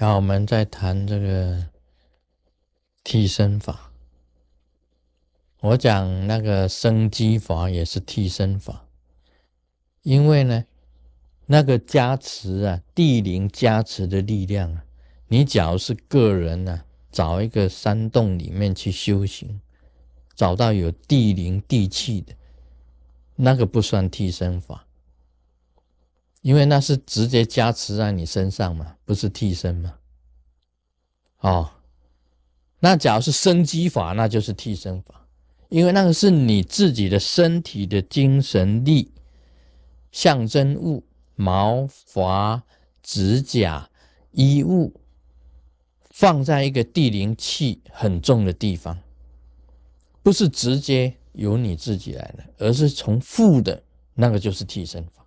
然后我们再谈这个替身法。我讲那个生机法也是替身法，因为呢，那个加持啊，地灵加持的力量啊，你假如是个人呢，找一个山洞里面去修行，找到有地灵地气的，那个不算替身法。因为那是直接加持在你身上嘛，不是替身嘛。哦，那假如是生机法，那就是替身法，因为那个是你自己的身体的精神力、象征物、毛发、指甲、衣物，放在一个地灵气很重的地方，不是直接由你自己来的，而是从负的那个就是替身法。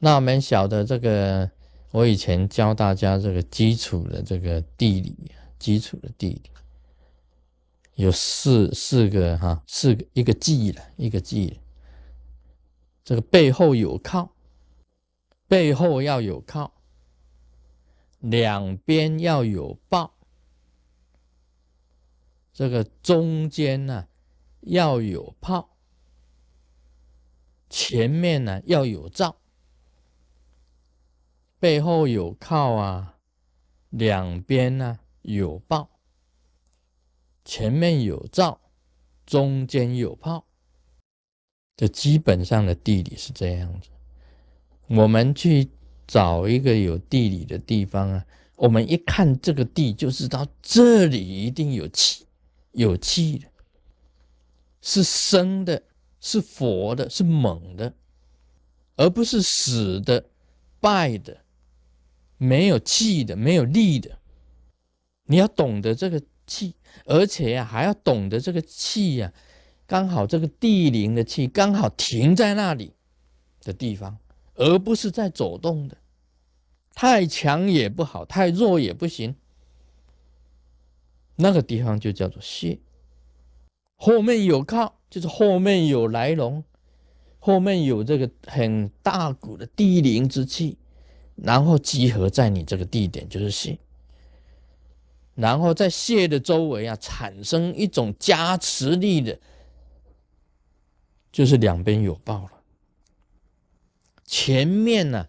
那我们晓得这个，我以前教大家这个基础的这个地理，基础的地理有四四个哈，四个一个记了，一个记。这个背后有靠，背后要有靠，两边要有抱，这个中间呢要有炮，前面呢要有罩。背后有靠啊，两边呢有抱，前面有罩，中间有炮，这基本上的地理是这样子。我们去找一个有地理的地方啊，我们一看这个地就知道这里一定有气，有气的，是生的，是活的，是猛的，而不是死的、败的。没有气的，没有力的，你要懂得这个气，而且呀，还要懂得这个气呀，刚好这个地灵的气刚好停在那里的地方，而不是在走动的。太强也不好，太弱也不行。那个地方就叫做泄。后面有靠，就是后面有来龙，后面有这个很大股的地灵之气。然后集合在你这个地点就是谢，然后在谢的周围啊产生一种加持力的，就是两边有报了。前面呢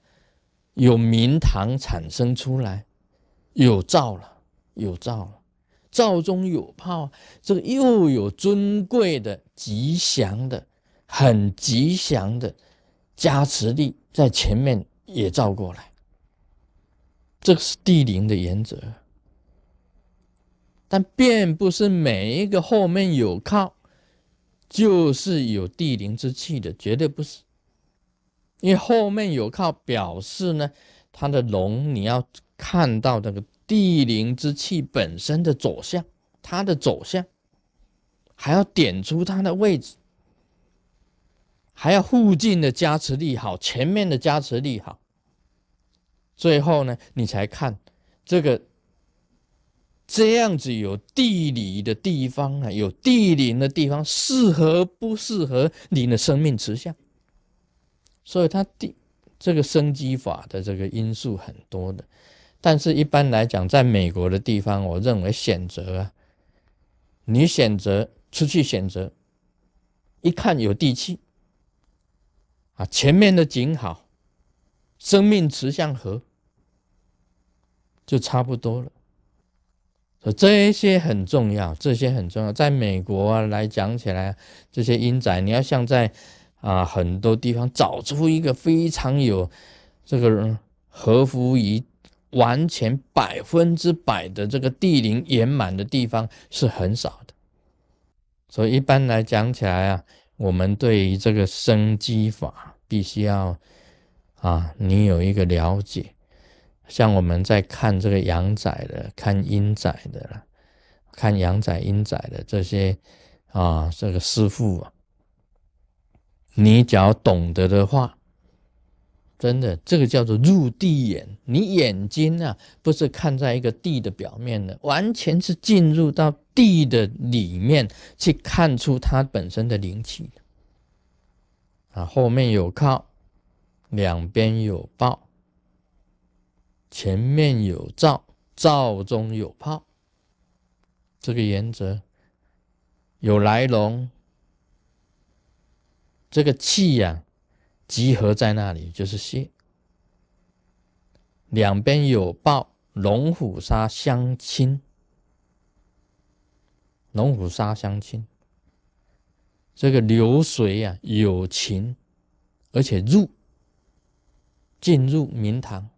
有明堂产生出来，有照了，有照了，照中有炮，这个又有尊贵的、吉祥的、很吉祥的加持力在前面也照过来。这个是地灵的原则，但并不是每一个后面有靠，就是有地灵之气的，绝对不是。因为后面有靠，表示呢，它的龙你要看到这个地灵之气本身的走向，它的走向，还要点出它的位置，还要附近的加持力好，前面的加持力好。最后呢，你才看这个这样子有地理的地方啊，有地灵的地方，适合不适合你的生命持相？所以它地这个生机法的这个因素很多的，但是一般来讲，在美国的地方，我认为选择啊，你选择出去选择，一看有地气啊，前面的景好，生命持相合。就差不多了，所以这些很重要，这些很重要。在美国啊来讲起来，这些阴宅，你要像在啊很多地方找出一个非常有这个合乎于完全百分之百的这个地灵圆满的地方是很少的。所以一般来讲起来啊，我们对于这个生机法，必须要啊你有一个了解。像我们在看这个阳宅的、看阴宅的了，看阳宅、阴宅的这些啊，这个师傅啊，你只要懂得的话，真的，这个叫做入地眼。你眼睛啊，不是看在一个地的表面的，完全是进入到地的里面去看出它本身的灵气的。啊，后面有靠，两边有抱。前面有灶，灶中有泡。这个原则有来龙，这个气呀集合在那里就是泄。两边有抱，龙虎沙相亲，龙虎沙相亲。这个流水啊有情，而且入进入明堂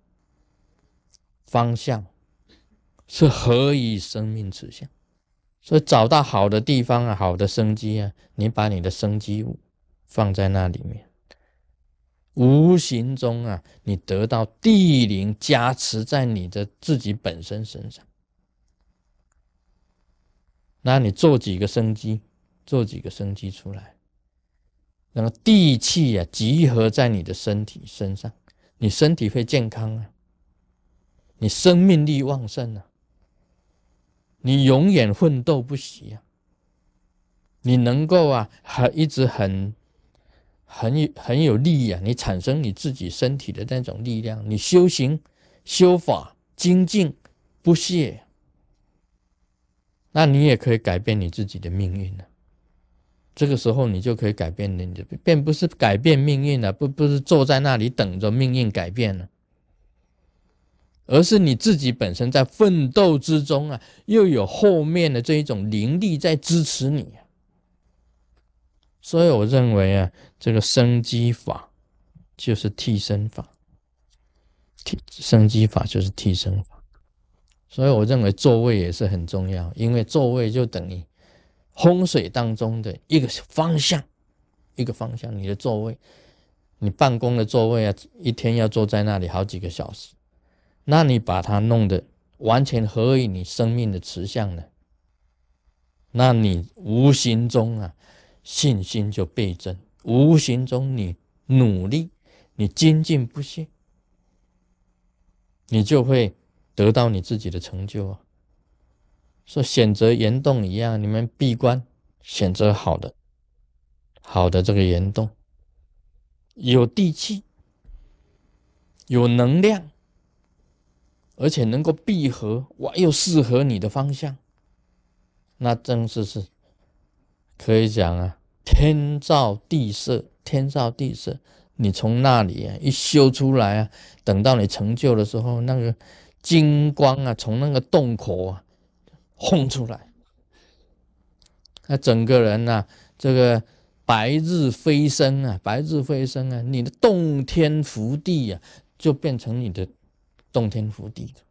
方向是何以生命指向？所以找到好的地方啊，好的生机啊，你把你的生机放在那里面，无形中啊，你得到地灵加持在你的自己本身身上。那你做几个生机，做几个生机出来，那么地气啊集合在你的身体身上，你身体会健康啊，你生命力旺盛啊。你永远奋斗不息啊！你能够啊，很一直很很有很有力啊！你产生你自己身体的那种力量，你修行修法精进不懈，那你也可以改变你自己的命运了。这个时候，你就可以改变你的，并不是改变命运了，不不是坐在那里等着命运改变了。而是你自己本身在奋斗之中啊，又有后面的这一种灵力在支持你，所以我认为啊，这个生机法就是替身法，替生机法就是替身法，所以我认为座位也是很重要，因为座位就等于风水当中的一个方向，一个方向。你的座位，你办公的座位啊，一天要坐在那里好几个小时。那你把它弄得完全合于你生命的持相呢？那你无形中啊，信心就倍增；无形中你努力，你精进不懈，你就会得到你自己的成就啊。说选择岩洞一样，你们闭关选择好的，好的这个岩洞，有地气，有能量。而且能够闭合，哇，又适合你的方向，那真是是可以讲啊，天造地设，天造地设。你从那里啊一修出来啊，等到你成就的时候，那个金光啊，从那个洞口啊轰出来，那整个人呐，这个白日飞升啊，白日飞升啊，你的洞天福地啊，就变成你的。洞天福地的，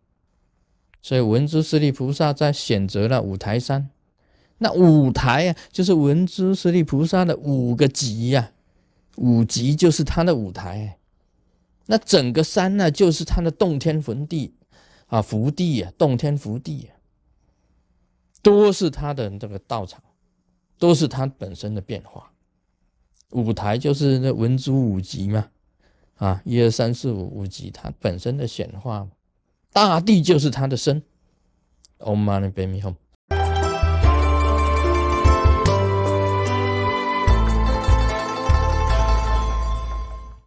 所以文殊师利菩萨在选择了五台山，那五台啊，就是文殊师利菩萨的五个级呀，五级就是他的舞台，那整个山呢，就是他的洞天福地。啊，福地啊，洞天福地啊，都是他的这个道场，都是他本身的变化，五台就是那文殊五级嘛。啊，一二三四五五级，它本身的显化，大地就是它的身。Om Mani Padme Hum。